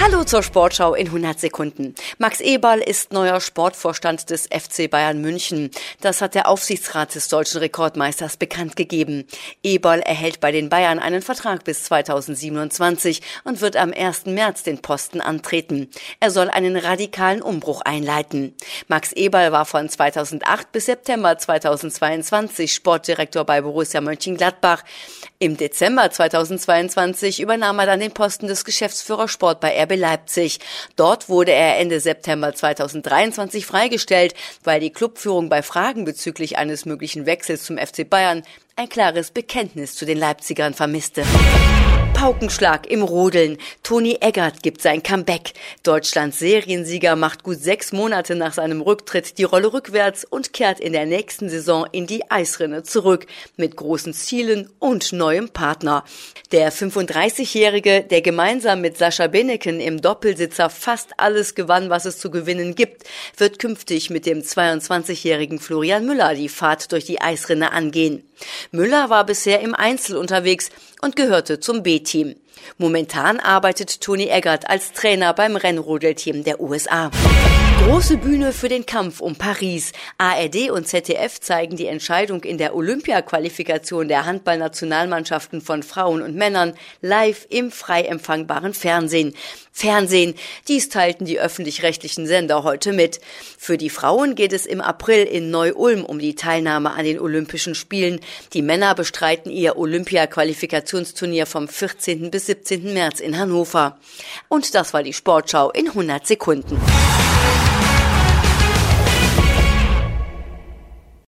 Hallo zur Sportschau in 100 Sekunden. Max Eberl ist neuer Sportvorstand des FC Bayern München. Das hat der Aufsichtsrat des deutschen Rekordmeisters bekannt gegeben. Eberl erhält bei den Bayern einen Vertrag bis 2027 und wird am 1. März den Posten antreten. Er soll einen radikalen Umbruch einleiten. Max Eberl war von 2008 bis September 2022 Sportdirektor bei Borussia Mönchengladbach. Im Dezember 2022 übernahm er dann den Posten des Geschäftsführers Sport bei RB Leipzig. Dort wurde er Ende September 2023 freigestellt, weil die Clubführung bei Fragen bezüglich eines möglichen Wechsels zum FC Bayern ein klares Bekenntnis zu den Leipzigern vermisste. Paukenschlag im Rodeln. Toni Eggert gibt sein Comeback. Deutschlands Seriensieger macht gut sechs Monate nach seinem Rücktritt die Rolle rückwärts und kehrt in der nächsten Saison in die Eisrinne zurück. Mit großen Zielen und neuem Partner. Der 35-Jährige, der gemeinsam mit Sascha Beneken im Doppelsitzer fast alles gewann, was es zu gewinnen gibt, wird künftig mit dem 22-jährigen Florian Müller die Fahrt durch die Eisrinne angehen. Müller war bisher im Einzel unterwegs und gehörte zum B-Team. Momentan arbeitet Toni Eggert als Trainer beim Rennrodelteam der USA. Große Bühne für den Kampf um Paris. ARD und ZDF zeigen die Entscheidung in der Olympia-Qualifikation der Handballnationalmannschaften von Frauen und Männern live im frei empfangbaren Fernsehen. Fernsehen, dies teilten die öffentlich-rechtlichen Sender heute mit. Für die Frauen geht es im April in Neu-Ulm um die Teilnahme an den Olympischen Spielen. Die Männer bestreiten ihr Olympia-Qualifikationsturnier vom 14. bis 17. März in Hannover. Und das war die Sportschau in 100 Sekunden.